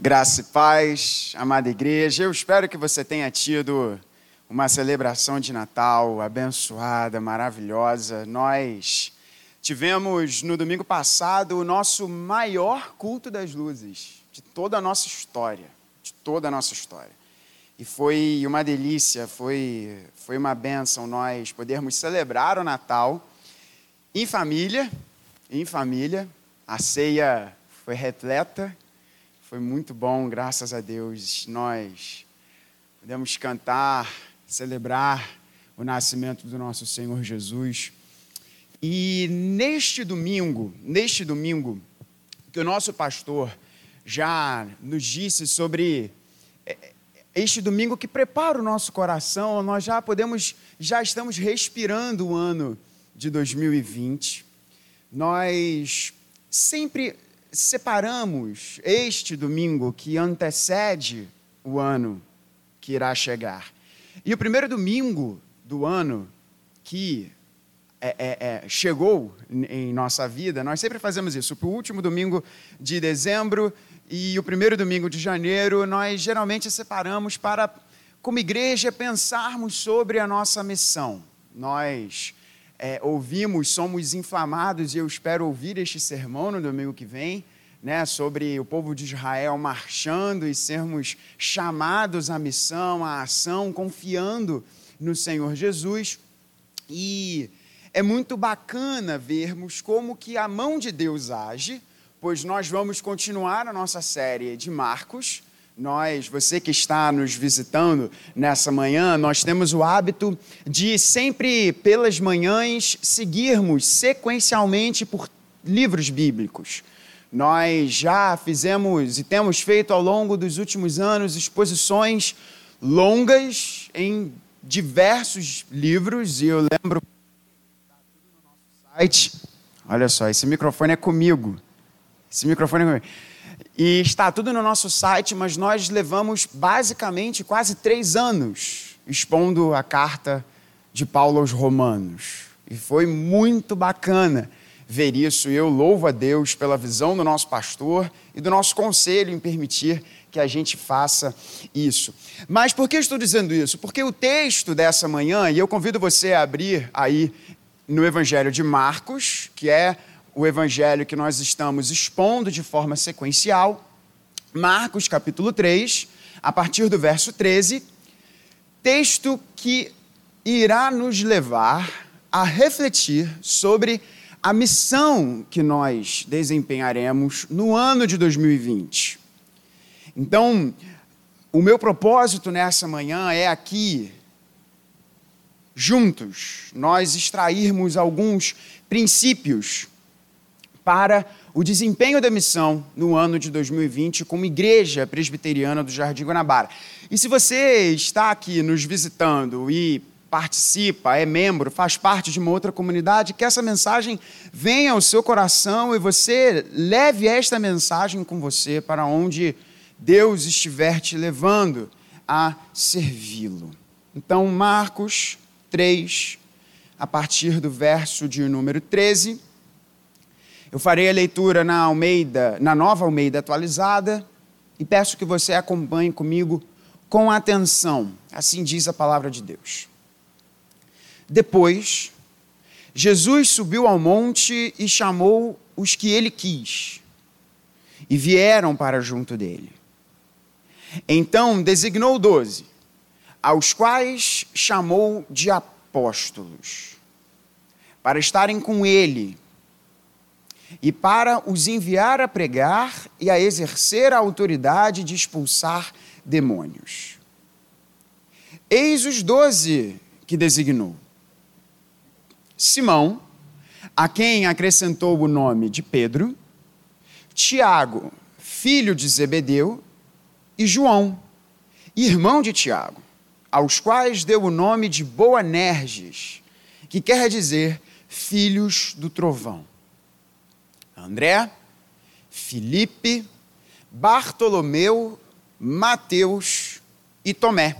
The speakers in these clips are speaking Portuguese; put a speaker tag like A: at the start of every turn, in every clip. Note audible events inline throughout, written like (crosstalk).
A: Graça e paz, amada igreja. Eu espero que você tenha tido uma celebração de Natal abençoada, maravilhosa. Nós tivemos no domingo passado o nosso maior culto das luzes de toda a nossa história, de toda a nossa história. E foi uma delícia, foi, foi uma bênção nós podermos celebrar o Natal em família, em família. A ceia foi repleta foi muito bom, graças a Deus. Nós podemos cantar, celebrar o nascimento do nosso Senhor Jesus. E neste domingo, neste domingo, que o nosso pastor já nos disse sobre é, este domingo que prepara o nosso coração, nós já podemos, já estamos respirando o ano de 2020. Nós sempre separamos este domingo que antecede o ano que irá chegar. E o primeiro domingo do ano que é, é, é, chegou em nossa vida, nós sempre fazemos isso. O último domingo de dezembro e o primeiro domingo de janeiro, nós geralmente separamos para, como igreja, pensarmos sobre a nossa missão. Nós é, ouvimos, somos inflamados, e eu espero ouvir este sermão no domingo que vem, né, sobre o povo de Israel marchando e sermos chamados à missão, à ação, confiando no Senhor Jesus. E é muito bacana vermos como que a mão de Deus age, pois nós vamos continuar a nossa série de Marcos, nós, você que está nos visitando nessa manhã, nós temos o hábito de sempre pelas manhãs seguirmos sequencialmente por livros bíblicos. Nós já fizemos e temos feito ao longo dos últimos anos exposições longas em diversos livros e eu lembro. Olha só, esse microfone é comigo. Esse microfone é comigo. E está tudo no nosso site, mas nós levamos basicamente quase três anos expondo a carta de Paulo aos Romanos. E foi muito bacana ver isso. E eu louvo a Deus pela visão do nosso pastor e do nosso conselho em permitir que a gente faça isso. Mas por que estou dizendo isso? Porque o texto dessa manhã, e eu convido você a abrir aí no Evangelho de Marcos, que é o evangelho que nós estamos expondo de forma sequencial, Marcos capítulo 3, a partir do verso 13, texto que irá nos levar a refletir sobre a missão que nós desempenharemos no ano de 2020. Então, o meu propósito nessa manhã é aqui, juntos, nós extrairmos alguns princípios para o desempenho da missão no ano de 2020 como Igreja Presbiteriana do Jardim Guanabara. E se você está aqui nos visitando e participa, é membro, faz parte de uma outra comunidade, que essa mensagem venha ao seu coração e você leve esta mensagem com você para onde Deus estiver te levando a servi-lo. Então, Marcos 3, a partir do verso de número 13 eu farei a leitura na Almeida, na Nova Almeida atualizada, e peço que você acompanhe comigo com atenção. Assim diz a palavra de Deus. Depois, Jesus subiu ao monte e chamou os que ele quis, e vieram para junto dele. Então designou doze, aos quais chamou de apóstolos, para estarem com ele e para os enviar a pregar e a exercer a autoridade de expulsar demônios. Eis os doze que designou: Simão, a quem acrescentou o nome de Pedro, Tiago, filho de Zebedeu, e João, irmão de Tiago, aos quais deu o nome de Boanerges, que quer dizer filhos do trovão. André, Felipe, Bartolomeu, Mateus e Tomé.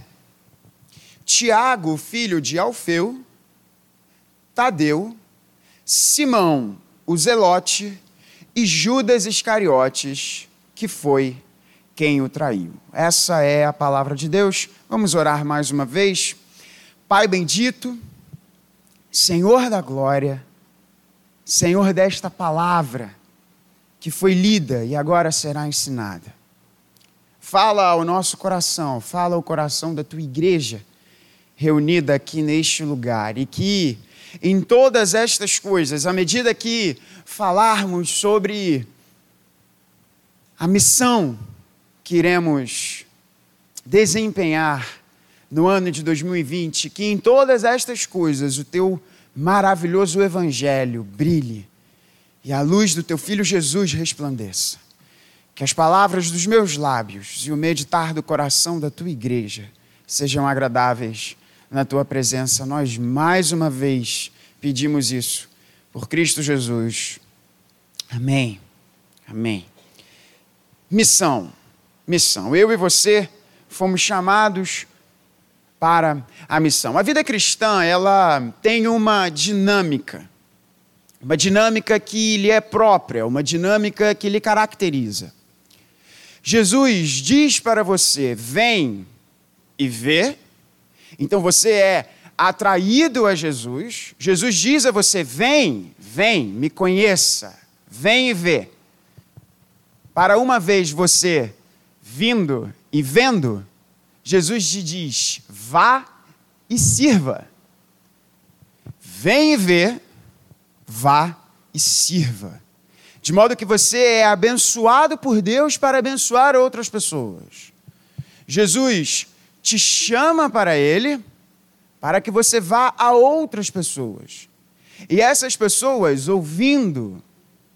A: Tiago, filho de Alfeu, Tadeu, Simão, o Zelote e Judas Iscariotes, que foi quem o traiu. Essa é a palavra de Deus. Vamos orar mais uma vez. Pai bendito, Senhor da glória, Senhor desta palavra que foi lida e agora será ensinada. Fala ao nosso coração, fala ao coração da tua igreja reunida aqui neste lugar e que em todas estas coisas, à medida que falarmos sobre a missão que iremos desempenhar no ano de 2020, que em todas estas coisas o teu maravilhoso evangelho brilhe e a luz do teu filho Jesus resplandeça. Que as palavras dos meus lábios e o meditar do coração da tua igreja sejam agradáveis na tua presença. Nós mais uma vez pedimos isso por Cristo Jesus. Amém. Amém. Missão missão. Eu e você fomos chamados para a missão. A vida cristã, ela tem uma dinâmica, uma dinâmica que lhe é própria, uma dinâmica que lhe caracteriza. Jesus diz para você: vem e vê. Então você é atraído a Jesus. Jesus diz a você: vem, vem, me conheça, vem e vê. Para uma vez você vindo e vendo, Jesus te diz: vá e sirva. Vem e vê, vá e sirva. De modo que você é abençoado por Deus para abençoar outras pessoas. Jesus te chama para Ele para que você vá a outras pessoas. E essas pessoas, ouvindo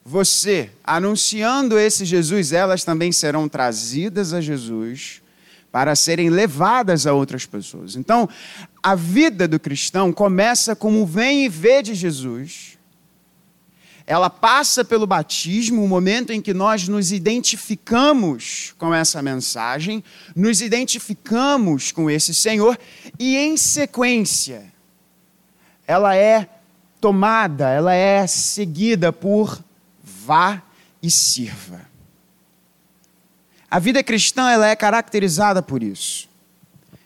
A: você anunciando esse Jesus, elas também serão trazidas a Jesus para serem levadas a outras pessoas. Então, a vida do cristão começa como vem e vê de Jesus. Ela passa pelo batismo, o momento em que nós nos identificamos com essa mensagem, nos identificamos com esse Senhor, e em sequência, ela é tomada, ela é seguida por vá e sirva. A vida cristã ela é caracterizada por isso.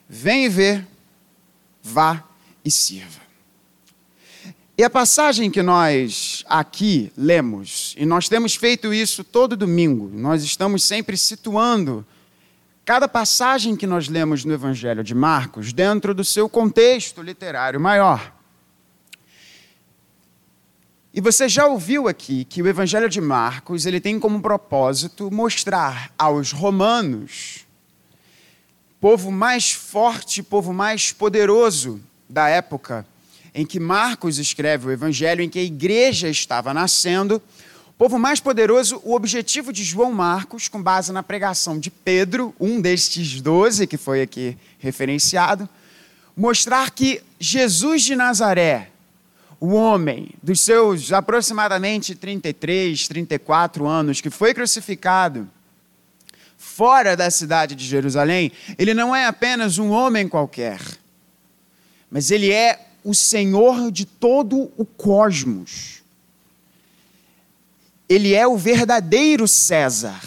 A: Vem e vê, vá e sirva. E a passagem que nós aqui lemos, e nós temos feito isso todo domingo, nós estamos sempre situando cada passagem que nós lemos no Evangelho de Marcos dentro do seu contexto literário maior. E você já ouviu aqui que o Evangelho de Marcos ele tem como propósito mostrar aos romanos, povo mais forte, povo mais poderoso da época em que Marcos escreve o Evangelho, em que a igreja estava nascendo, povo mais poderoso, o objetivo de João Marcos, com base na pregação de Pedro, um destes doze que foi aqui referenciado, mostrar que Jesus de Nazaré, o homem dos seus aproximadamente 33, 34 anos, que foi crucificado fora da cidade de Jerusalém, ele não é apenas um homem qualquer, mas ele é o Senhor de todo o cosmos. Ele é o verdadeiro César,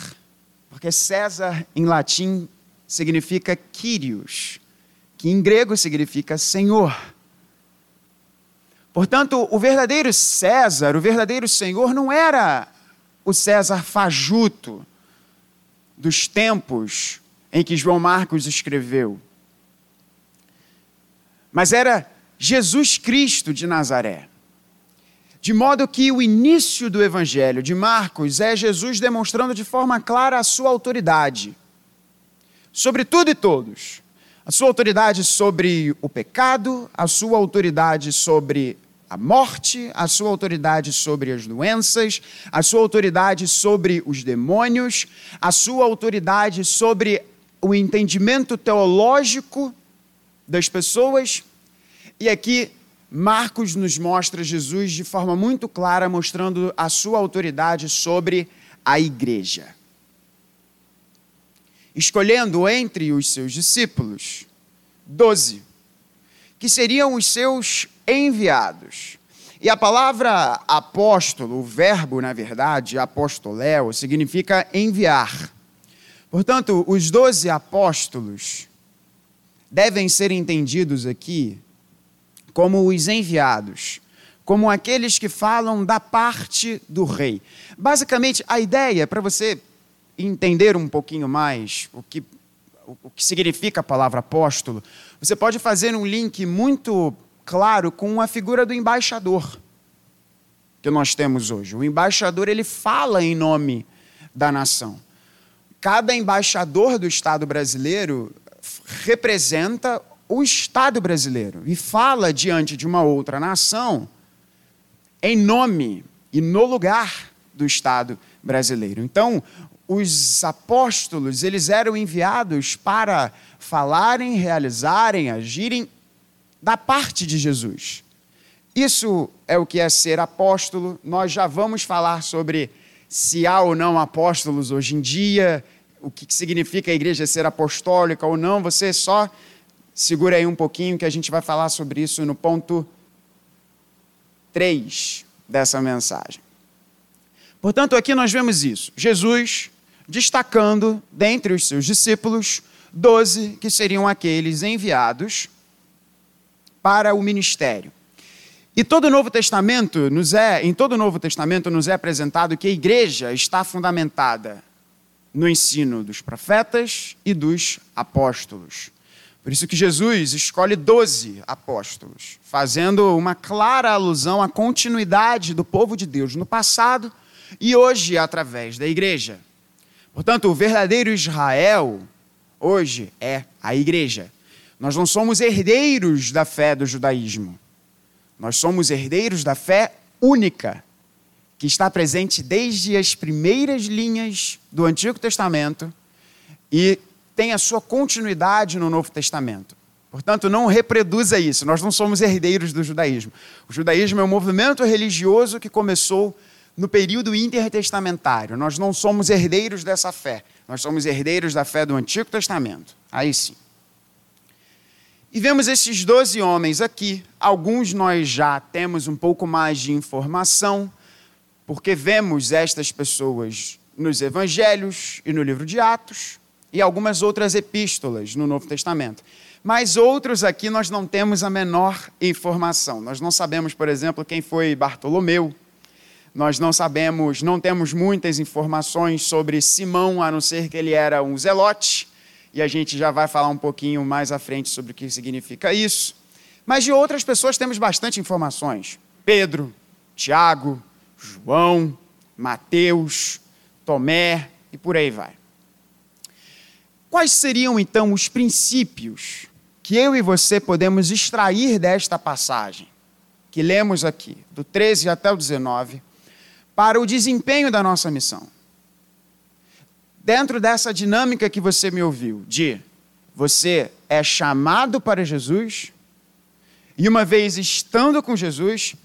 A: porque César em latim significa Kyrios, que em grego significa Senhor. Portanto, o verdadeiro César, o verdadeiro Senhor, não era o César fajuto dos tempos em que João Marcos escreveu, mas era Jesus Cristo de Nazaré. De modo que o início do Evangelho de Marcos é Jesus demonstrando de forma clara a sua autoridade sobre tudo e todos a sua autoridade sobre o pecado, a sua autoridade sobre a morte, a sua autoridade sobre as doenças, a sua autoridade sobre os demônios, a sua autoridade sobre o entendimento teológico das pessoas. E aqui Marcos nos mostra Jesus de forma muito clara, mostrando a sua autoridade sobre a igreja escolhendo entre os seus discípulos doze, que seriam os seus enviados. E a palavra apóstolo, o verbo, na verdade, apostoléu, significa enviar. Portanto, os doze apóstolos devem ser entendidos aqui como os enviados, como aqueles que falam da parte do rei. Basicamente, a ideia, para você entender um pouquinho mais o que, o que significa a palavra apóstolo, você pode fazer um link muito claro com a figura do embaixador que nós temos hoje. O embaixador ele fala em nome da nação. Cada embaixador do Estado brasileiro representa o Estado brasileiro e fala diante de uma outra nação em nome e no lugar do Estado brasileiro. Então, os apóstolos, eles eram enviados para falarem, realizarem, agirem da parte de Jesus. Isso é o que é ser apóstolo. Nós já vamos falar sobre se há ou não apóstolos hoje em dia, o que significa a igreja ser apostólica ou não. Você só segura aí um pouquinho que a gente vai falar sobre isso no ponto 3 dessa mensagem. Portanto, aqui nós vemos isso. Jesus destacando dentre os seus discípulos doze que seriam aqueles enviados para o ministério. E todo o Novo Testamento nos é, em todo o Novo Testamento nos é apresentado que a igreja está fundamentada no ensino dos profetas e dos apóstolos. Por isso que Jesus escolhe doze apóstolos, fazendo uma clara alusão à continuidade do povo de Deus no passado e hoje através da igreja. Portanto, o verdadeiro Israel hoje é a igreja. Nós não somos herdeiros da fé do judaísmo. Nós somos herdeiros da fé única, que está presente desde as primeiras linhas do Antigo Testamento e tem a sua continuidade no Novo Testamento. Portanto, não reproduza isso. Nós não somos herdeiros do judaísmo. O judaísmo é um movimento religioso que começou no período intertestamentário. Nós não somos herdeiros dessa fé. Nós somos herdeiros da fé do Antigo Testamento. Aí sim. E vemos esses doze homens aqui. Alguns nós já temos um pouco mais de informação, porque vemos estas pessoas nos evangelhos e no livro de Atos, e algumas outras epístolas no Novo Testamento. Mas outros aqui nós não temos a menor informação. Nós não sabemos, por exemplo, quem foi Bartolomeu. Nós não sabemos, não temos muitas informações sobre Simão, a não ser que ele era um zelote e a gente já vai falar um pouquinho mais à frente sobre o que significa isso. Mas de outras pessoas temos bastante informações: Pedro, Tiago, João, Mateus, Tomé e por aí vai. Quais seriam então os princípios que eu e você podemos extrair desta passagem que lemos aqui, do 13 até o 19, para o desempenho da nossa missão? dentro dessa dinâmica que você me ouviu, de você é chamado para Jesus, e uma vez estando com Jesus,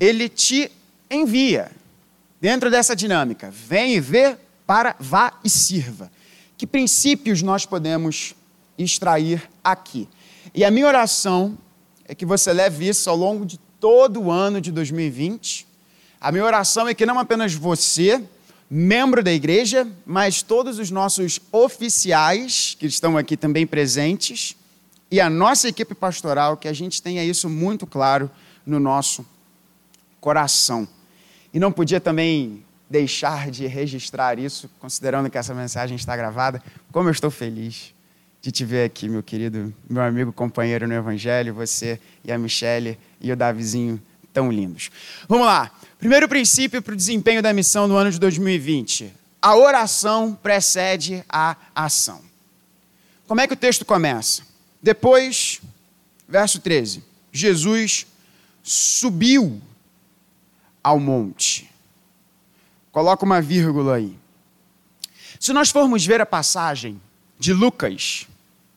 A: ele te envia. Dentro dessa dinâmica, vem e vê para vá e sirva. Que princípios nós podemos extrair aqui? E a minha oração é que você leve isso ao longo de todo o ano de 2020. A minha oração é que não apenas você, membro da igreja, mas todos os nossos oficiais que estão aqui também presentes e a nossa equipe pastoral, que a gente tenha isso muito claro no nosso coração. E não podia também deixar de registrar isso, considerando que essa mensagem está gravada. Como eu estou feliz de te ver aqui, meu querido, meu amigo companheiro no Evangelho, você e a Michele e o Davizinho tão lindos. Vamos lá. Primeiro princípio para o desempenho da missão no ano de 2020. A oração precede a ação. Como é que o texto começa? Depois, verso 13: Jesus subiu ao monte. Coloca uma vírgula aí. Se nós formos ver a passagem de Lucas,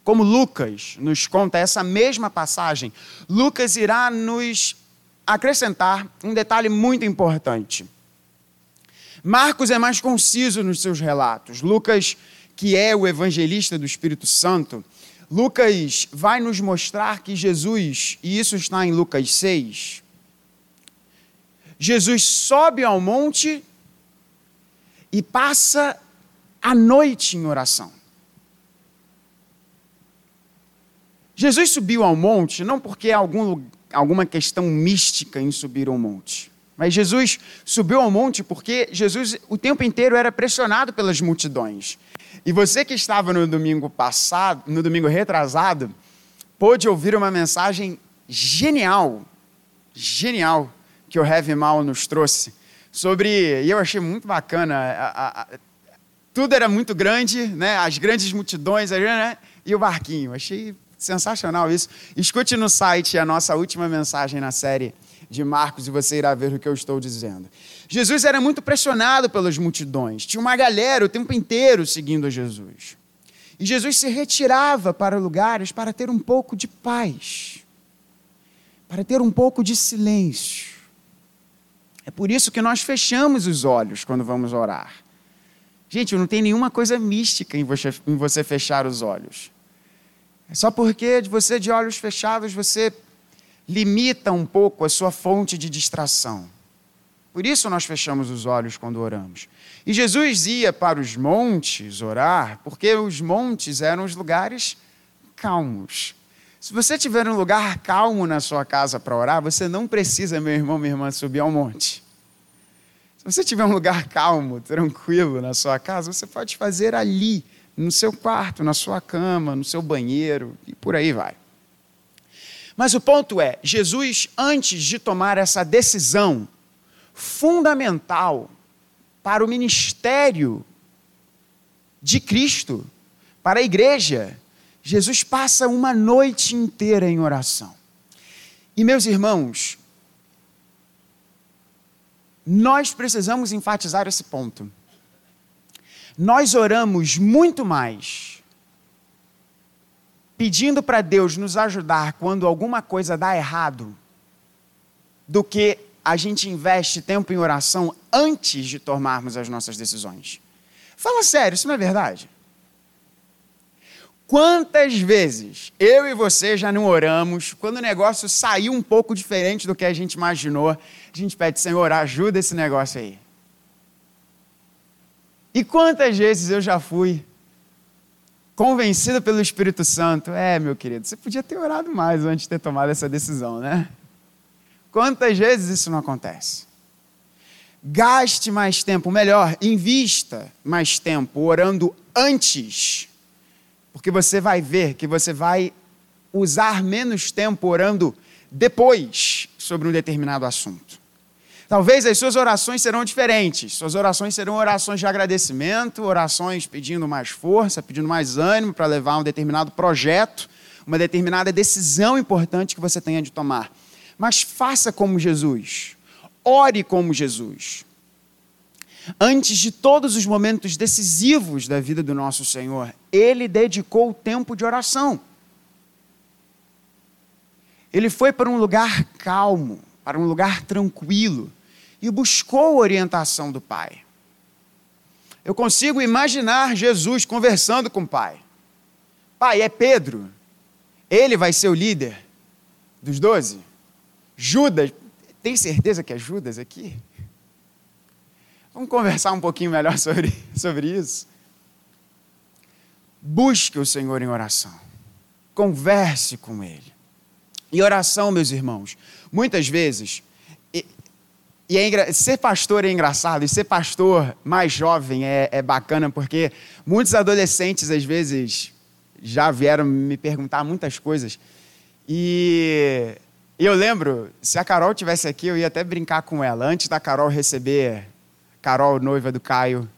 A: como Lucas nos conta essa mesma passagem, Lucas irá nos acrescentar um detalhe muito importante. Marcos é mais conciso nos seus relatos. Lucas, que é o evangelista do Espírito Santo, Lucas vai nos mostrar que Jesus, e isso está em Lucas 6, Jesus sobe ao monte e passa a noite em oração. Jesus subiu ao monte não porque há algum, alguma questão mística em subir ao monte. Mas Jesus subiu ao monte porque Jesus o tempo inteiro era pressionado pelas multidões. E você que estava no domingo passado, no domingo retrasado, pôde ouvir uma mensagem genial, genial, que o Heavy Mal nos trouxe. Sobre, e eu achei muito bacana, a, a, tudo era muito grande, né? as grandes multidões, né? e o barquinho. Achei sensacional isso. Escute no site a nossa última mensagem na série de Marcos e você irá ver o que eu estou dizendo. Jesus era muito pressionado pelas multidões, tinha uma galera o tempo inteiro seguindo a Jesus. E Jesus se retirava para lugares para ter um pouco de paz, para ter um pouco de silêncio. É por isso que nós fechamos os olhos quando vamos orar. Gente, não tem nenhuma coisa mística em você, em você fechar os olhos. É só porque você de olhos fechados você limita um pouco a sua fonte de distração. Por isso nós fechamos os olhos quando oramos. E Jesus ia para os montes orar, porque os montes eram os lugares calmos. Se você tiver um lugar calmo na sua casa para orar, você não precisa, meu irmão, minha irmã, subir ao monte. Se você tiver um lugar calmo, tranquilo na sua casa, você pode fazer ali, no seu quarto, na sua cama, no seu banheiro e por aí vai. Mas o ponto é: Jesus, antes de tomar essa decisão fundamental para o ministério de Cristo, para a igreja, Jesus passa uma noite inteira em oração. E, meus irmãos, nós precisamos enfatizar esse ponto. Nós oramos muito mais pedindo para Deus nos ajudar quando alguma coisa dá errado, do que a gente investe tempo em oração antes de tomarmos as nossas decisões. Fala sério, isso não é verdade? Quantas vezes eu e você já não oramos, quando o negócio saiu um pouco diferente do que a gente imaginou, a gente pede, Senhor, ajuda esse negócio aí. E quantas vezes eu já fui convencido pelo Espírito Santo. É, meu querido, você podia ter orado mais antes de ter tomado essa decisão, né? Quantas vezes isso não acontece? Gaste mais tempo, melhor, invista mais tempo orando antes, porque você vai ver que você vai usar menos tempo orando depois sobre um determinado assunto. Talvez as suas orações serão diferentes. Suas orações serão orações de agradecimento, orações pedindo mais força, pedindo mais ânimo para levar um determinado projeto, uma determinada decisão importante que você tenha de tomar. Mas faça como Jesus. Ore como Jesus. Antes de todos os momentos decisivos da vida do nosso Senhor, ele dedicou o tempo de oração. Ele foi para um lugar calmo, para um lugar tranquilo e buscou orientação do Pai. Eu consigo imaginar Jesus conversando com o Pai. Pai, é Pedro. Ele vai ser o líder dos doze. Judas, tem certeza que é Judas aqui? Vamos conversar um pouquinho melhor (laughs) sobre, sobre isso. Busque o Senhor em oração. Converse com Ele. E oração, meus irmãos, muitas vezes e é ser pastor é engraçado, e ser pastor mais jovem é, é bacana, porque muitos adolescentes, às vezes, já vieram me perguntar muitas coisas. E eu lembro, se a Carol tivesse aqui, eu ia até brincar com ela. Antes da Carol receber, Carol, noiva do Caio,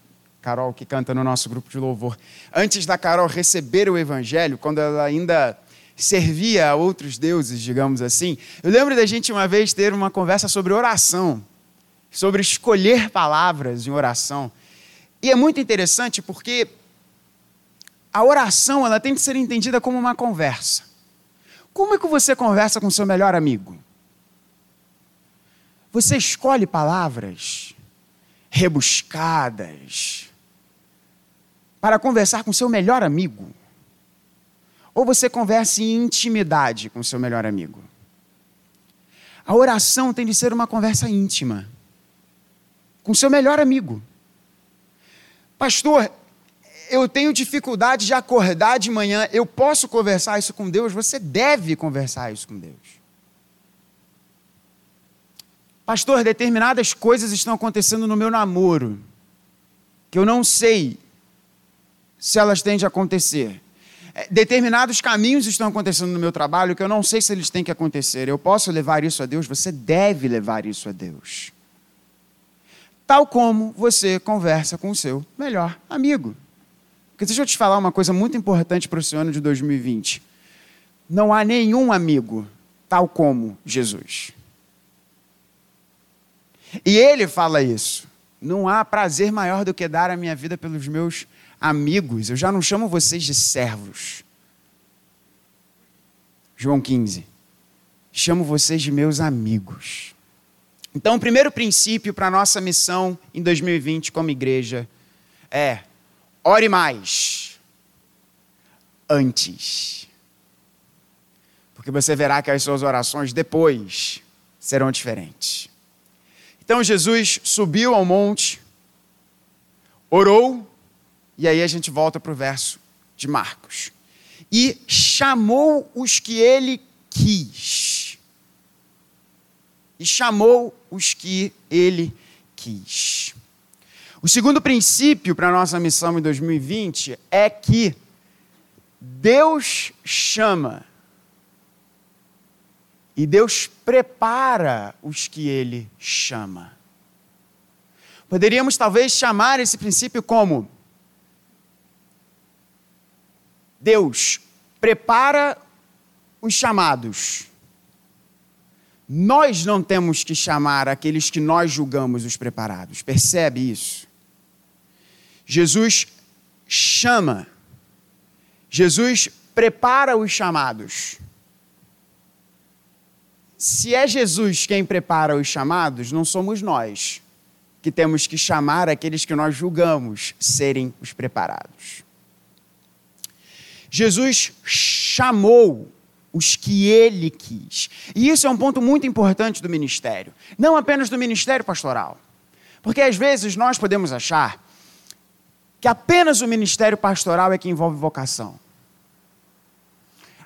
A: Carol que canta no nosso grupo de louvor. Antes da Carol receber o evangelho, quando ela ainda servia a outros deuses, digamos assim, eu lembro da gente uma vez ter uma conversa sobre oração sobre escolher palavras em oração. E é muito interessante porque a oração ela tem que ser entendida como uma conversa. Como é que você conversa com seu melhor amigo? Você escolhe palavras rebuscadas para conversar com seu melhor amigo? Ou você conversa em intimidade com seu melhor amigo? A oração tem de ser uma conversa íntima com seu melhor amigo. Pastor, eu tenho dificuldade de acordar de manhã, eu posso conversar isso com Deus? Você deve conversar isso com Deus. Pastor, determinadas coisas estão acontecendo no meu namoro, que eu não sei se elas têm de acontecer. É, determinados caminhos estão acontecendo no meu trabalho que eu não sei se eles têm que acontecer. Eu posso levar isso a Deus? Você deve levar isso a Deus. Tal como você conversa com o seu melhor amigo. Porque deixa eu te falar uma coisa muito importante para esse ano de 2020. Não há nenhum amigo tal como Jesus. E ele fala isso. Não há prazer maior do que dar a minha vida pelos meus amigos. Eu já não chamo vocês de servos. João 15. Chamo vocês de meus amigos. Então, o primeiro princípio para a nossa missão em 2020 como igreja é ore mais antes. Porque você verá que as suas orações depois serão diferentes. Então Jesus subiu ao monte, orou, e aí a gente volta para o verso de Marcos. E chamou os que ele quis. E chamou os que ele quis. O segundo princípio para a nossa missão em 2020 é que Deus chama e Deus prepara os que ele chama. Poderíamos talvez chamar esse princípio como Deus prepara os chamados. Nós não temos que chamar aqueles que nós julgamos os preparados. Percebe isso? Jesus chama. Jesus prepara os chamados se é Jesus quem prepara os chamados, não somos nós que temos que chamar aqueles que nós julgamos serem os preparados. Jesus chamou os que ele quis. E isso é um ponto muito importante do ministério, não apenas do ministério pastoral. Porque às vezes nós podemos achar que apenas o ministério pastoral é que envolve vocação.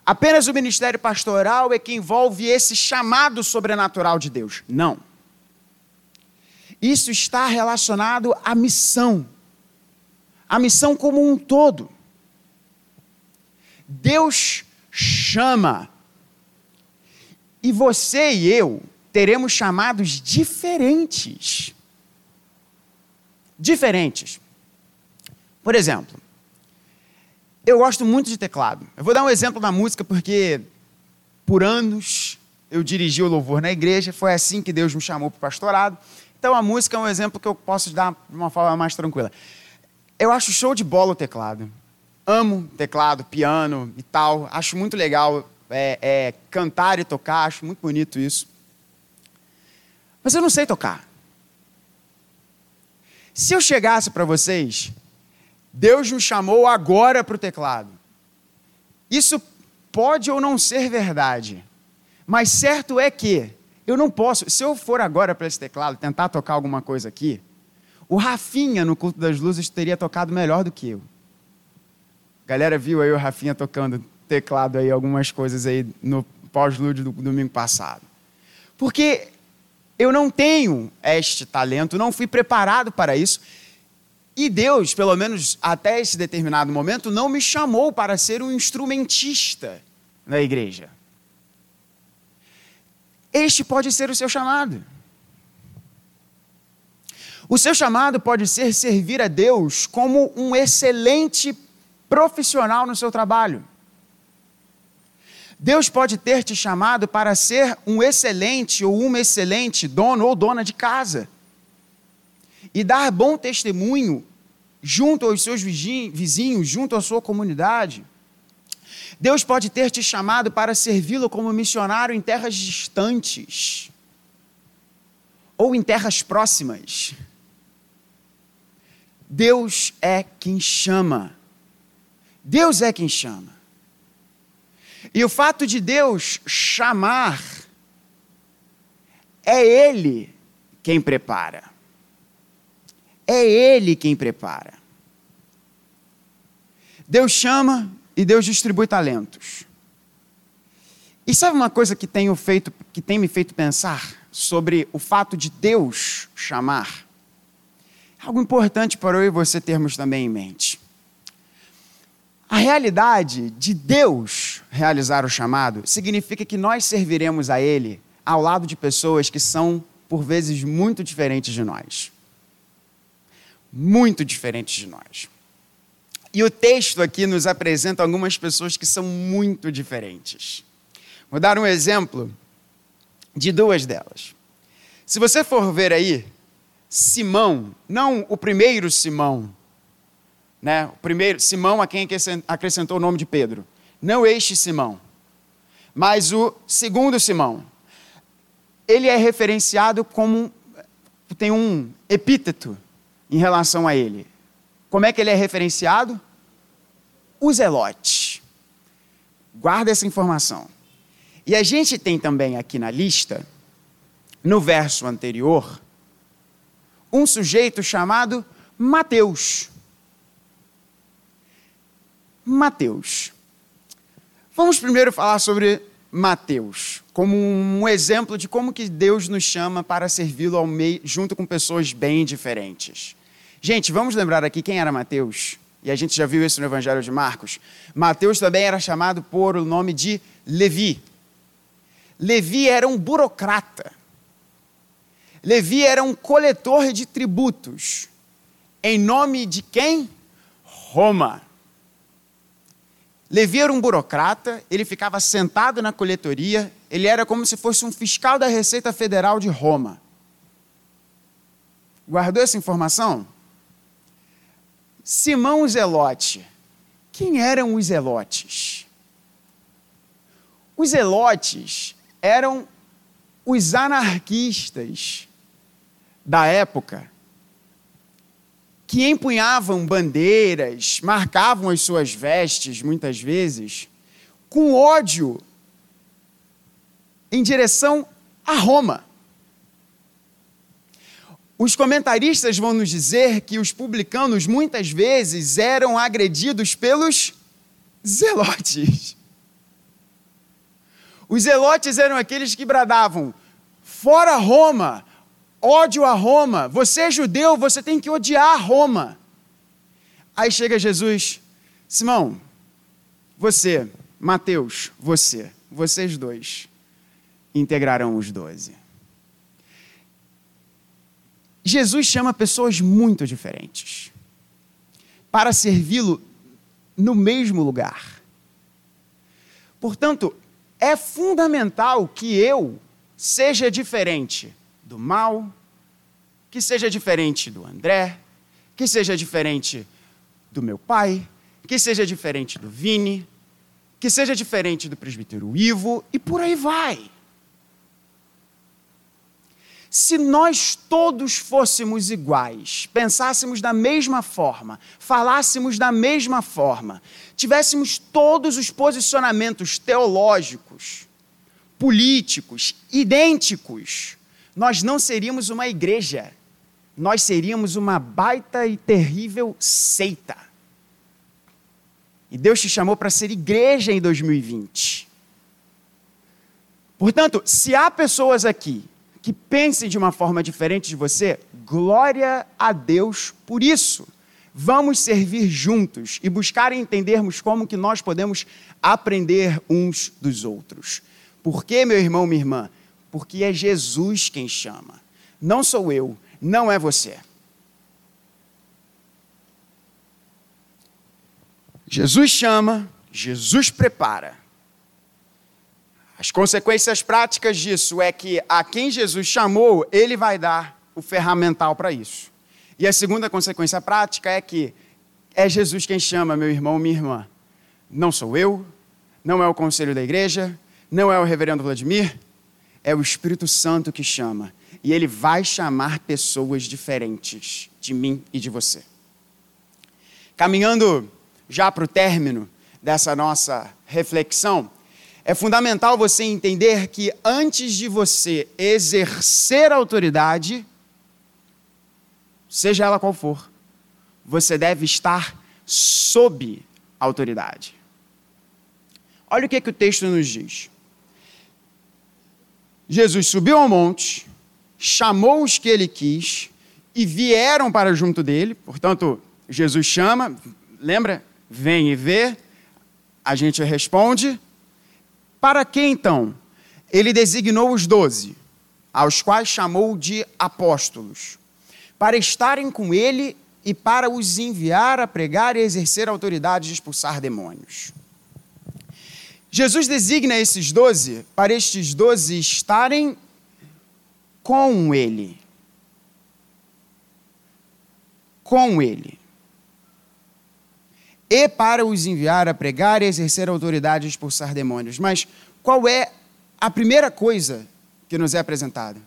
A: Apenas o ministério pastoral é que envolve esse chamado sobrenatural de Deus. Não. Isso está relacionado à missão. A missão como um todo. Deus chama. E você e eu teremos chamados diferentes. Diferentes. Por exemplo, eu gosto muito de teclado. Eu vou dar um exemplo da música porque por anos eu dirigi o louvor na igreja, foi assim que Deus me chamou para o pastorado. Então a música é um exemplo que eu posso dar de uma forma mais tranquila. Eu acho show de bola o teclado. Amo teclado, piano e tal. Acho muito legal é, é, cantar e tocar, acho muito bonito isso. Mas eu não sei tocar. Se eu chegasse para vocês Deus nos chamou agora para o teclado. Isso pode ou não ser verdade, mas certo é que eu não posso, se eu for agora para esse teclado tentar tocar alguma coisa aqui, o Rafinha no culto das luzes teria tocado melhor do que eu. Galera viu aí o Rafinha tocando teclado aí algumas coisas aí no pós-lúdio do domingo passado. Porque eu não tenho este talento, não fui preparado para isso e Deus, pelo menos até esse determinado momento, não me chamou para ser um instrumentista na igreja. Este pode ser o seu chamado. O seu chamado pode ser servir a Deus como um excelente profissional no seu trabalho. Deus pode ter te chamado para ser um excelente ou uma excelente dono ou dona de casa e dar bom testemunho junto aos seus vizinhos, junto à sua comunidade. Deus pode ter te chamado para servi-lo como missionário em terras distantes ou em terras próximas. Deus é quem chama. Deus é quem chama. E o fato de Deus chamar é Ele quem prepara. É Ele quem prepara. Deus chama e Deus distribui talentos. E sabe uma coisa que, tenho feito, que tem me feito pensar sobre o fato de Deus chamar? Algo importante para eu e você termos também em mente. A realidade de Deus realizar o chamado significa que nós serviremos a Ele ao lado de pessoas que são, por vezes, muito diferentes de nós. Muito diferentes de nós. E o texto aqui nos apresenta algumas pessoas que são muito diferentes. Vou dar um exemplo de duas delas. Se você for ver aí, Simão, não o primeiro Simão, né? O primeiro Simão a quem acrescentou o nome de Pedro, não este Simão, mas o segundo Simão. Ele é referenciado como tem um epíteto em relação a ele. Como é que ele é referenciado? O Zelote. Guarda essa informação. E a gente tem também aqui na lista, no verso anterior, um sujeito chamado Mateus. Mateus. Vamos primeiro falar sobre Mateus, como um exemplo de como que Deus nos chama para servi-lo junto com pessoas bem diferentes. Gente, vamos lembrar aqui quem era Mateus? E a gente já viu isso no Evangelho de Marcos. Mateus também era chamado por o nome de Levi. Levi era um burocrata. Levi era um coletor de tributos. Em nome de quem? Roma. Levi era um burocrata, ele ficava sentado na coletoria, ele era como se fosse um fiscal da Receita Federal de Roma. Guardou essa informação? Simão Zelote. Quem eram os Zelotes? Os Zelotes eram os anarquistas da época que empunhavam bandeiras, marcavam as suas vestes, muitas vezes, com ódio em direção a Roma. Os comentaristas vão nos dizer que os publicanos muitas vezes eram agredidos pelos zelotes. Os zelotes eram aqueles que bradavam: fora Roma, ódio a Roma, você é judeu, você tem que odiar Roma. Aí chega Jesus, Simão, você, Mateus, você, vocês dois, integrarão os doze. Jesus chama pessoas muito diferentes para servi-lo no mesmo lugar. Portanto, é fundamental que eu seja diferente do mal, que seja diferente do André, que seja diferente do meu pai, que seja diferente do Vini, que seja diferente do presbítero Ivo e por aí vai. Se nós todos fôssemos iguais, pensássemos da mesma forma, falássemos da mesma forma, tivéssemos todos os posicionamentos teológicos, políticos idênticos, nós não seríamos uma igreja, nós seríamos uma baita e terrível seita. E Deus te chamou para ser igreja em 2020. Portanto, se há pessoas aqui que pensem de uma forma diferente de você, glória a Deus por isso vamos servir juntos e buscar entendermos como que nós podemos aprender uns dos outros. Por que, meu irmão, minha irmã? Porque é Jesus quem chama. Não sou eu, não é você. Jesus chama, Jesus prepara. As consequências práticas disso é que a quem Jesus chamou, ele vai dar o ferramental para isso. E a segunda consequência prática é que é Jesus quem chama, meu irmão, minha irmã. Não sou eu, não é o conselho da igreja, não é o reverendo Vladimir, é o Espírito Santo que chama. E ele vai chamar pessoas diferentes de mim e de você. Caminhando já para o término dessa nossa reflexão, é fundamental você entender que antes de você exercer autoridade, seja ela qual for, você deve estar sob autoridade. Olha o que, que o texto nos diz. Jesus subiu ao monte, chamou os que ele quis e vieram para junto dele. Portanto, Jesus chama, lembra? Vem e vê. A gente responde. Para que então? Ele designou os doze, aos quais chamou de apóstolos, para estarem com ele e para os enviar a pregar e exercer autoridade de expulsar demônios. Jesus designa esses doze para estes doze estarem com Ele. Com Ele. E para os enviar a pregar e exercer autoridade de expulsar demônios. Mas qual é a primeira coisa que nos é apresentada?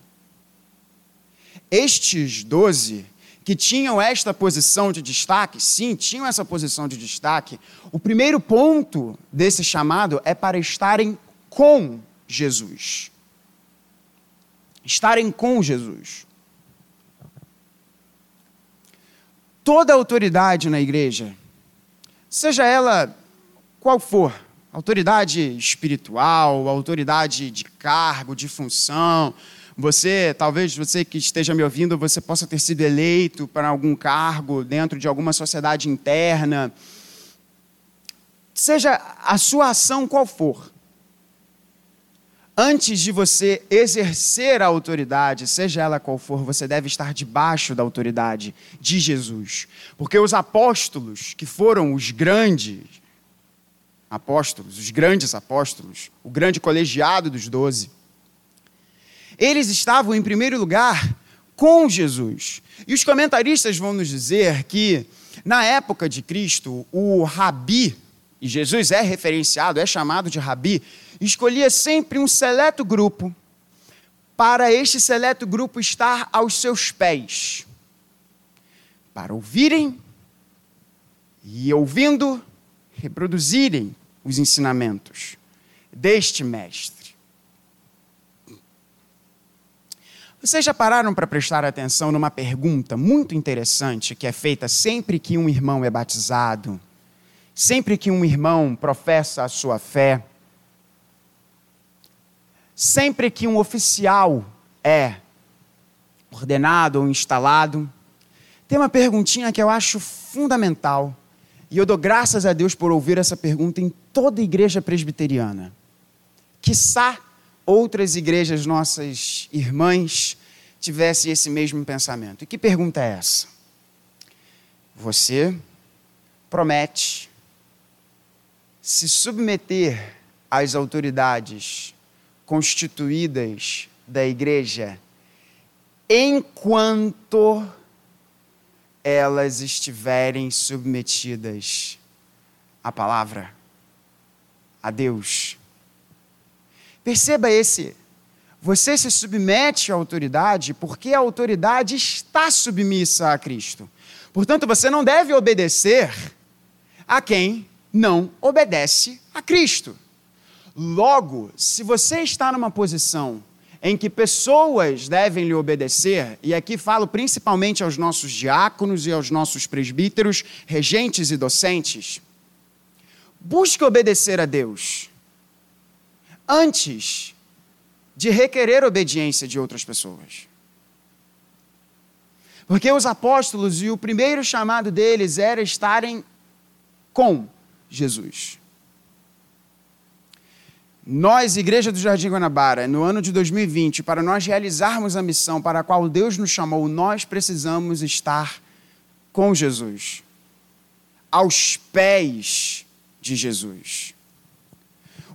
A: Estes doze que tinham esta posição de destaque, sim, tinham essa posição de destaque, o primeiro ponto desse chamado é para estarem com Jesus. Estarem com Jesus. Toda autoridade na igreja, seja ela qual for, autoridade espiritual, autoridade de cargo, de função, você, talvez você que esteja me ouvindo, você possa ter sido eleito para algum cargo dentro de alguma sociedade interna. Seja a sua ação qual for. Antes de você exercer a autoridade, seja ela qual for, você deve estar debaixo da autoridade de Jesus. Porque os apóstolos, que foram os grandes apóstolos, os grandes apóstolos, o grande colegiado dos doze, eles estavam, em primeiro lugar, com Jesus. E os comentaristas vão nos dizer que, na época de Cristo, o rabi, e Jesus é referenciado, é chamado de rabi, escolhia sempre um seleto grupo para este seleto grupo estar aos seus pés, para ouvirem e, ouvindo, reproduzirem os ensinamentos deste mestre. Vocês já pararam para prestar atenção numa pergunta muito interessante que é feita sempre que um irmão é batizado, sempre que um irmão professa a sua fé, sempre que um oficial é ordenado ou instalado? Tem uma perguntinha que eu acho fundamental e eu dou graças a Deus por ouvir essa pergunta em toda a igreja presbiteriana. Quiçá outras igrejas nossas irmãs tivessem esse mesmo pensamento. E que pergunta é essa? Você promete se submeter às autoridades constituídas da igreja enquanto elas estiverem submetidas à palavra, a Deus. Perceba esse. Você se submete à autoridade porque a autoridade está submissa a Cristo. Portanto, você não deve obedecer a quem não obedece a Cristo. Logo, se você está numa posição em que pessoas devem lhe obedecer, e aqui falo principalmente aos nossos diáconos e aos nossos presbíteros, regentes e docentes, busque obedecer a Deus antes de requerer obediência de outras pessoas. Porque os apóstolos e o primeiro chamado deles era estarem com Jesus. Nós, Igreja do Jardim Guanabara, no ano de 2020, para nós realizarmos a missão para a qual Deus nos chamou, nós precisamos estar com Jesus, aos pés de Jesus.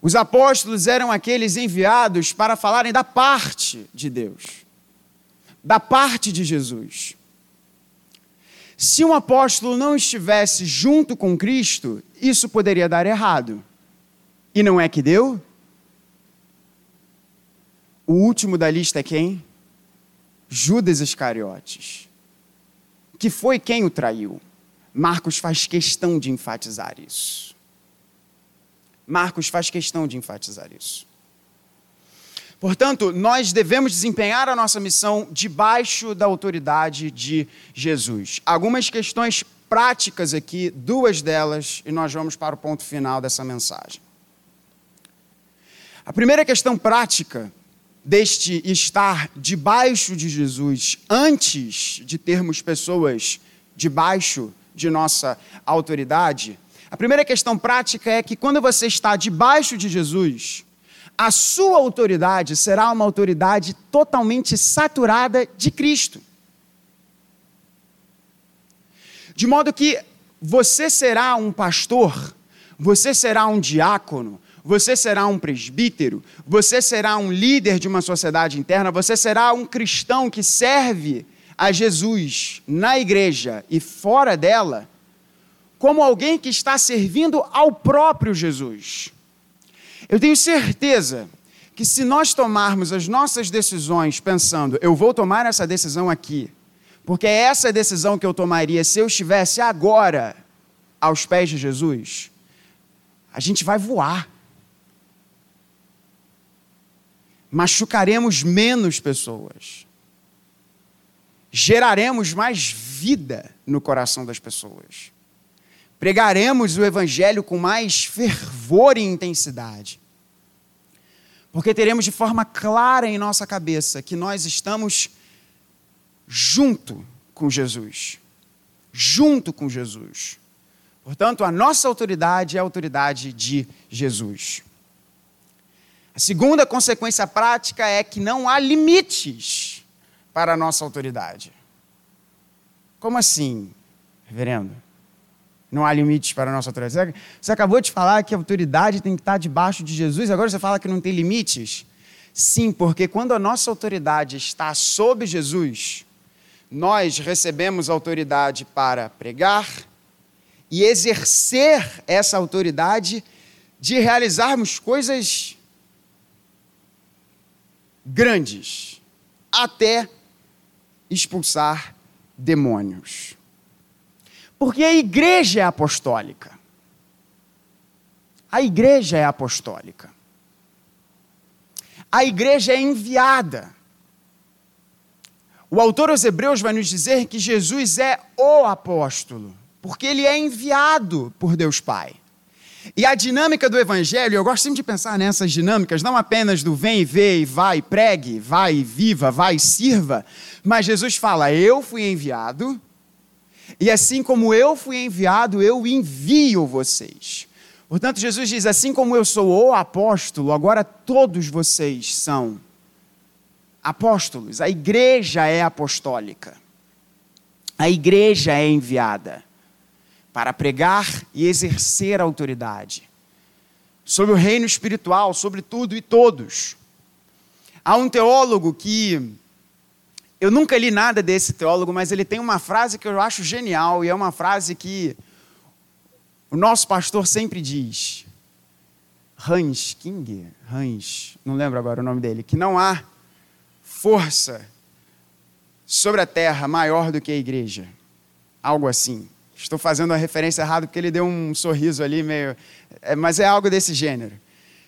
A: Os apóstolos eram aqueles enviados para falarem da parte de Deus, da parte de Jesus. Se um apóstolo não estivesse junto com Cristo, isso poderia dar errado. E não é que deu? O último da lista é quem? Judas Iscariotes, que foi quem o traiu. Marcos faz questão de enfatizar isso. Marcos faz questão de enfatizar isso. Portanto, nós devemos desempenhar a nossa missão debaixo da autoridade de Jesus. Algumas questões práticas aqui, duas delas, e nós vamos para o ponto final dessa mensagem. A primeira questão prática deste estar debaixo de Jesus, antes de termos pessoas debaixo de nossa autoridade, a primeira questão prática é que quando você está debaixo de Jesus, a sua autoridade será uma autoridade totalmente saturada de Cristo. De modo que você será um pastor, você será um diácono, você será um presbítero, você será um líder de uma sociedade interna, você será um cristão que serve a Jesus na igreja e fora dela, como alguém que está servindo ao próprio Jesus. Eu tenho certeza que se nós tomarmos as nossas decisões pensando, eu vou tomar essa decisão aqui, porque é essa decisão que eu tomaria se eu estivesse agora aos pés de Jesus, a gente vai voar. Machucaremos menos pessoas. Geraremos mais vida no coração das pessoas. Pregaremos o Evangelho com mais fervor e intensidade. Porque teremos de forma clara em nossa cabeça que nós estamos junto com Jesus. Junto com Jesus. Portanto, a nossa autoridade é a autoridade de Jesus. A segunda consequência prática é que não há limites para a nossa autoridade. Como assim, reverendo? Não há limites para a nossa autoridade. Você acabou de falar que a autoridade tem que estar debaixo de Jesus, agora você fala que não tem limites? Sim, porque quando a nossa autoridade está sob Jesus, nós recebemos autoridade para pregar e exercer essa autoridade de realizarmos coisas grandes, até expulsar demônios. Porque a igreja é apostólica. A igreja é apostólica. A igreja é enviada. O autor aos Hebreus vai nos dizer que Jesus é o apóstolo, porque ele é enviado por Deus Pai. E a dinâmica do evangelho, eu gosto sempre de pensar nessas dinâmicas, não apenas do vem e vê, e vai, pregue, vai, e viva, vai, e sirva, mas Jesus fala: Eu fui enviado, e assim como eu fui enviado, eu envio vocês. Portanto, Jesus diz: Assim como eu sou o apóstolo, agora todos vocês são apóstolos, a igreja é apostólica. A igreja é enviada para pregar e exercer autoridade sobre o reino espiritual, sobre tudo e todos. Há um teólogo que eu nunca li nada desse teólogo, mas ele tem uma frase que eu acho genial e é uma frase que o nosso pastor sempre diz. Hans King, Hans, não lembro agora o nome dele, que não há força sobre a terra maior do que a igreja. Algo assim. Estou fazendo a referência errada porque ele deu um sorriso ali meio. É, mas é algo desse gênero.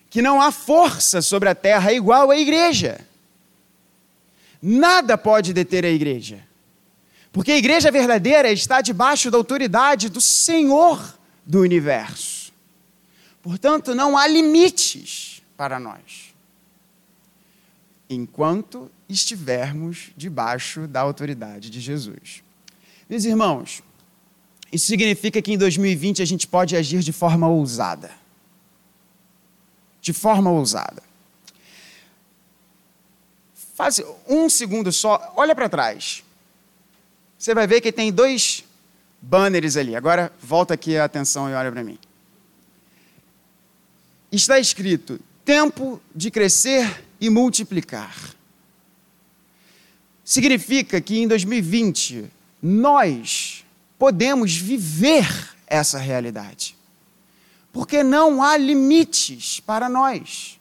A: Que não há força sobre a terra igual à igreja. Nada pode deter a igreja. Porque a igreja verdadeira está debaixo da autoridade do Senhor do universo. Portanto, não há limites para nós. Enquanto estivermos debaixo da autoridade de Jesus. Meus irmãos, isso significa que em 2020 a gente pode agir de forma ousada. De forma ousada. Faz um segundo só, olha para trás. Você vai ver que tem dois banners ali. Agora volta aqui a atenção e olha para mim. Está escrito: tempo de crescer e multiplicar significa que em 2020 nós podemos viver essa realidade. Porque não há limites para nós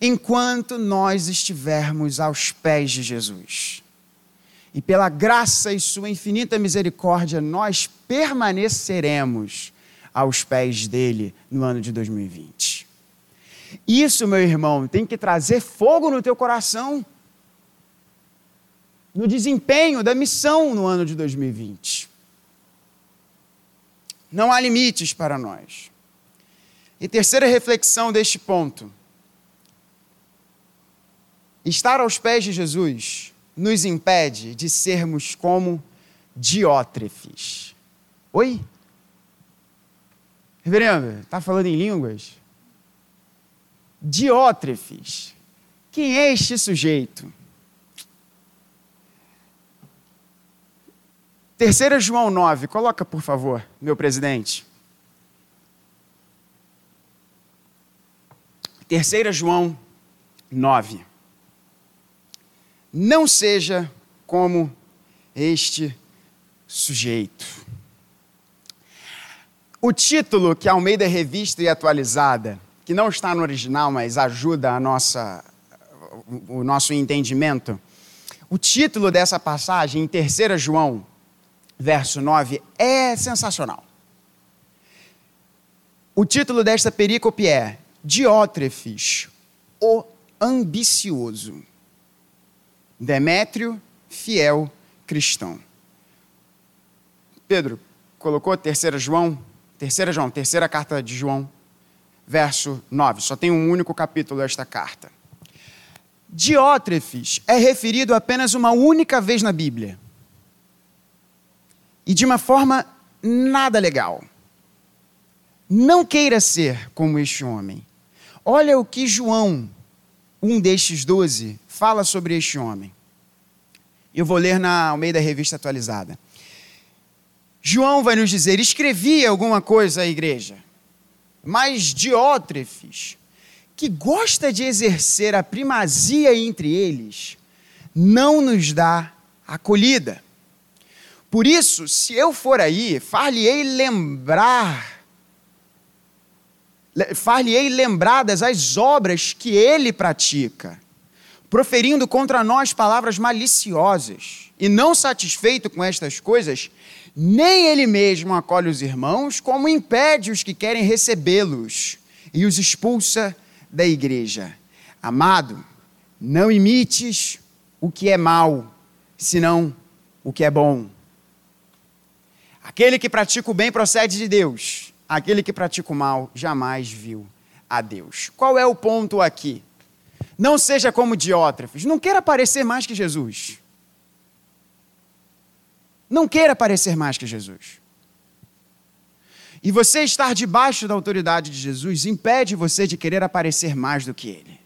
A: enquanto nós estivermos aos pés de Jesus. E pela graça e sua infinita misericórdia, nós permaneceremos aos pés dele no ano de 2020. Isso, meu irmão, tem que trazer fogo no teu coração no desempenho da missão no ano de 2020. Não há limites para nós. E terceira reflexão deste ponto. Estar aos pés de Jesus nos impede de sermos como diótrefes. Oi? Reverendo, está falando em línguas? Diótrefes. Quem é este sujeito? Terceira João 9, coloca por favor, meu presidente. Terceira João 9. Não seja como este sujeito. O título que Almeida Revista e Atualizada, que não está no original, mas ajuda a nossa, o nosso entendimento, o título dessa passagem em 3 João, verso 9, é sensacional. O título desta perícope é Diótrefes, o ambicioso. Demétrio, fiel cristão. Pedro, colocou terceira João, terceira João, terceira carta de João, verso 9. Só tem um único capítulo esta carta. Diótrefes é referido apenas uma única vez na Bíblia. E de uma forma nada legal. Não queira ser como este homem. Olha o que João, um destes doze, fala sobre este homem. Eu vou ler na Almeida Revista Atualizada. João vai nos dizer: escrevia alguma coisa à igreja, mas Diótrefes, que gosta de exercer a primazia entre eles, não nos dá acolhida. Por isso, se eu for aí, far-lhe-ei lembrar, far-lhe-ei lembradas as obras que ele pratica, proferindo contra nós palavras maliciosas, e não satisfeito com estas coisas, nem ele mesmo acolhe os irmãos, como impede os que querem recebê-los e os expulsa da igreja. Amado, não imites o que é mal, senão o que é bom. Aquele que pratica o bem procede de Deus, aquele que pratica o mal jamais viu a Deus. Qual é o ponto aqui? Não seja como Diótrefes, não queira parecer mais que Jesus. Não queira parecer mais que Jesus. E você estar debaixo da autoridade de Jesus impede você de querer aparecer mais do que Ele.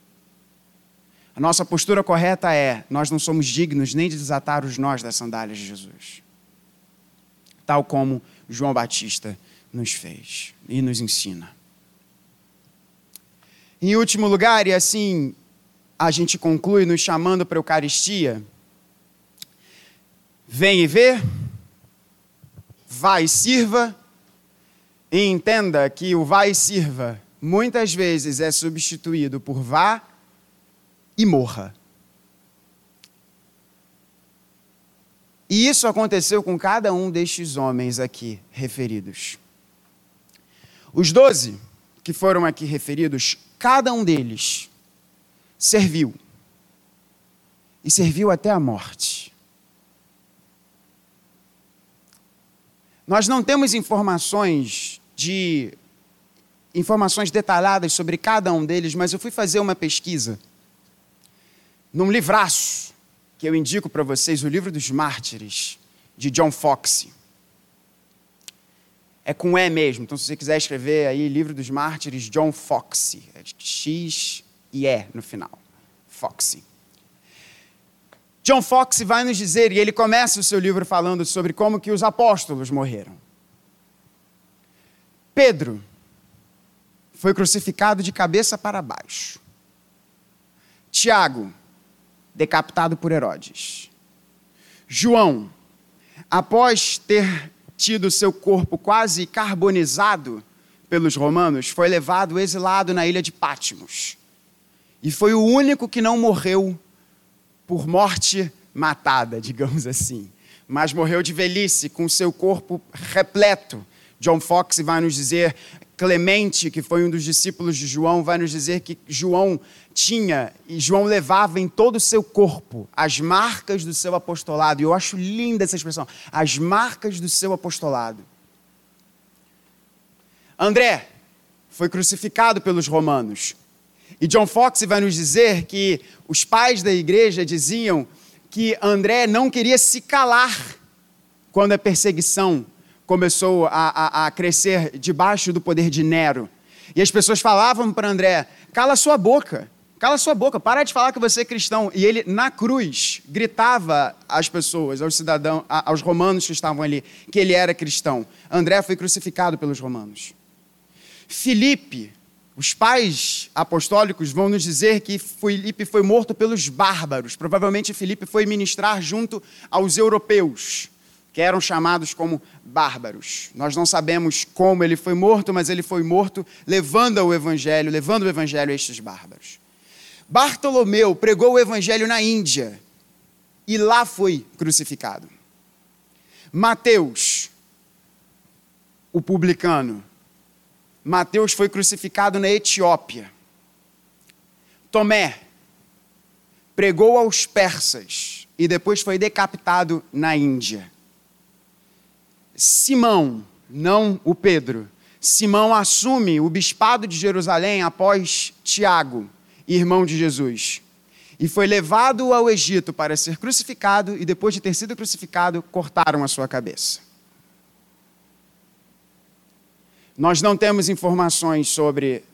A: A nossa postura correta é: nós não somos dignos nem de desatar os nós das sandálias de Jesus. Tal como João Batista nos fez e nos ensina. Em último lugar, e assim a gente conclui nos chamando para a Eucaristia, Vem e vê, vai e sirva, e entenda que o vai e sirva muitas vezes é substituído por vá e morra. E isso aconteceu com cada um destes homens aqui referidos. Os doze que foram aqui referidos, cada um deles serviu. E serviu até a morte. Nós não temos informações de informações detalhadas sobre cada um deles, mas eu fui fazer uma pesquisa num livraço que eu indico para vocês, o livro dos Mártires de John Foxe. É com E mesmo, então se você quiser escrever aí livro dos Mártires John Foxe, é X e E no final. Foxe. John Fox vai nos dizer, e ele começa o seu livro falando sobre como que os apóstolos morreram. Pedro foi crucificado de cabeça para baixo. Tiago, decapitado por Herodes. João, após ter tido seu corpo quase carbonizado pelos romanos, foi levado exilado na ilha de Pátimos. E foi o único que não morreu por morte matada, (laughs) digamos assim, mas morreu de velhice, com seu corpo repleto. John Fox vai nos dizer, Clemente, que foi um dos discípulos de João, vai nos dizer que João tinha e João levava em todo o seu corpo as marcas do seu apostolado. E eu acho linda essa expressão, as marcas do seu apostolado. André foi crucificado pelos romanos. E John Fox vai nos dizer que os pais da igreja diziam que André não queria se calar quando a perseguição começou a, a, a crescer debaixo do poder de Nero. E as pessoas falavam para André: cala sua boca, cala sua boca, para de falar que você é cristão. E ele, na cruz, gritava às pessoas, aos cidadãos, aos romanos que estavam ali, que ele era cristão. André foi crucificado pelos romanos. Filipe, os pais apostólicos vão nos dizer que Filipe foi morto pelos bárbaros. Provavelmente Filipe foi ministrar junto aos europeus, que eram chamados como bárbaros. Nós não sabemos como ele foi morto, mas ele foi morto levando o evangelho, levando o evangelho a estes bárbaros. Bartolomeu pregou o evangelho na Índia e lá foi crucificado. Mateus, o publicano, Mateus foi crucificado na Etiópia. Tomé pregou aos persas e depois foi decapitado na Índia. Simão, não o Pedro, Simão assume o bispado de Jerusalém após Tiago, irmão de Jesus, e foi levado ao Egito para ser crucificado, e depois de ter sido crucificado, cortaram a sua cabeça. Nós não temos informações sobre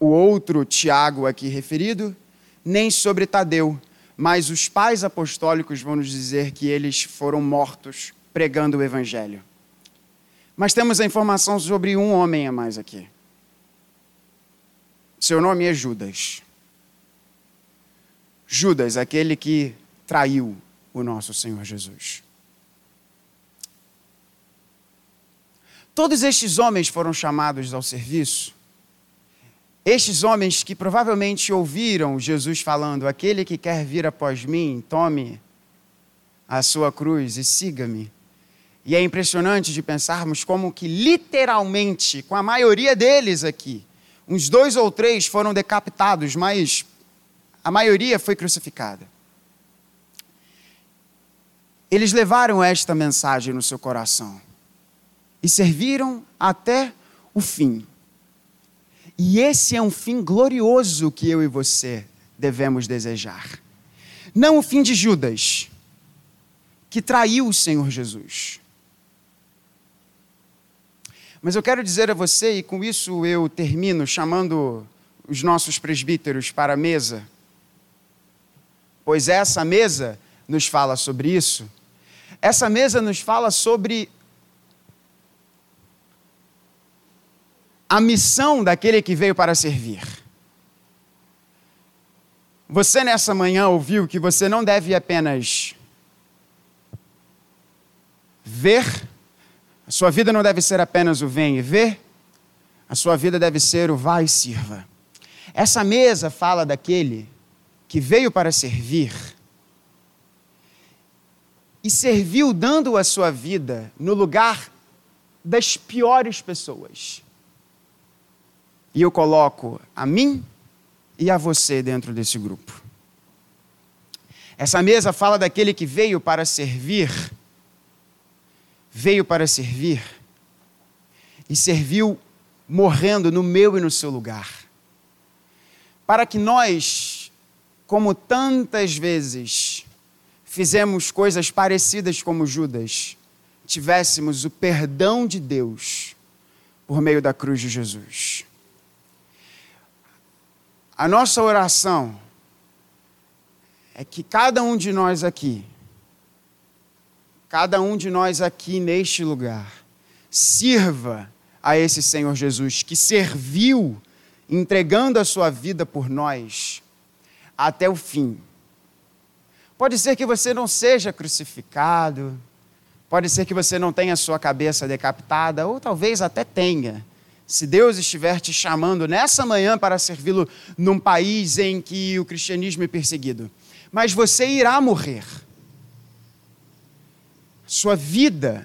A: o outro Tiago aqui referido, nem sobre Tadeu, mas os pais apostólicos vão nos dizer que eles foram mortos pregando o evangelho. Mas temos a informação sobre um homem a mais aqui. Seu nome é Judas. Judas, aquele que traiu o nosso Senhor Jesus. Todos estes homens foram chamados ao serviço. Estes homens que provavelmente ouviram Jesus falando: Aquele que quer vir após mim, tome a sua cruz e siga-me. E é impressionante de pensarmos como que literalmente, com a maioria deles aqui, uns dois ou três foram decapitados, mas a maioria foi crucificada. Eles levaram esta mensagem no seu coração e serviram até o fim. E esse é um fim glorioso que eu e você devemos desejar. Não o fim de Judas, que traiu o Senhor Jesus. Mas eu quero dizer a você, e com isso eu termino chamando os nossos presbíteros para a mesa, pois essa mesa nos fala sobre isso. Essa mesa nos fala sobre a missão daquele que veio para servir. Você nessa manhã ouviu que você não deve apenas ver, a sua vida não deve ser apenas o vem e vê, a sua vida deve ser o vai e sirva. Essa mesa fala daquele que veio para servir e serviu dando a sua vida no lugar das piores pessoas. E eu coloco a mim e a você dentro desse grupo. Essa mesa fala daquele que veio para servir, veio para servir e serviu morrendo no meu e no seu lugar. Para que nós, como tantas vezes fizemos coisas parecidas como Judas, tivéssemos o perdão de Deus por meio da cruz de Jesus. A nossa oração é que cada um de nós aqui, cada um de nós aqui neste lugar, sirva a esse Senhor Jesus, que serviu entregando a sua vida por nós até o fim. Pode ser que você não seja crucificado, pode ser que você não tenha sua cabeça decapitada, ou talvez até tenha se Deus estiver te chamando nessa manhã para servi-lo num país em que o cristianismo é perseguido, mas você irá morrer. Sua vida,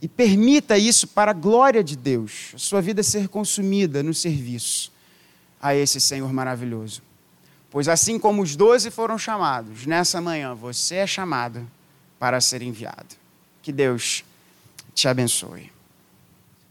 A: e permita isso para a glória de Deus, sua vida ser consumida no serviço a esse Senhor maravilhoso. Pois assim como os doze foram chamados, nessa manhã você é chamado para ser enviado. Que Deus te abençoe.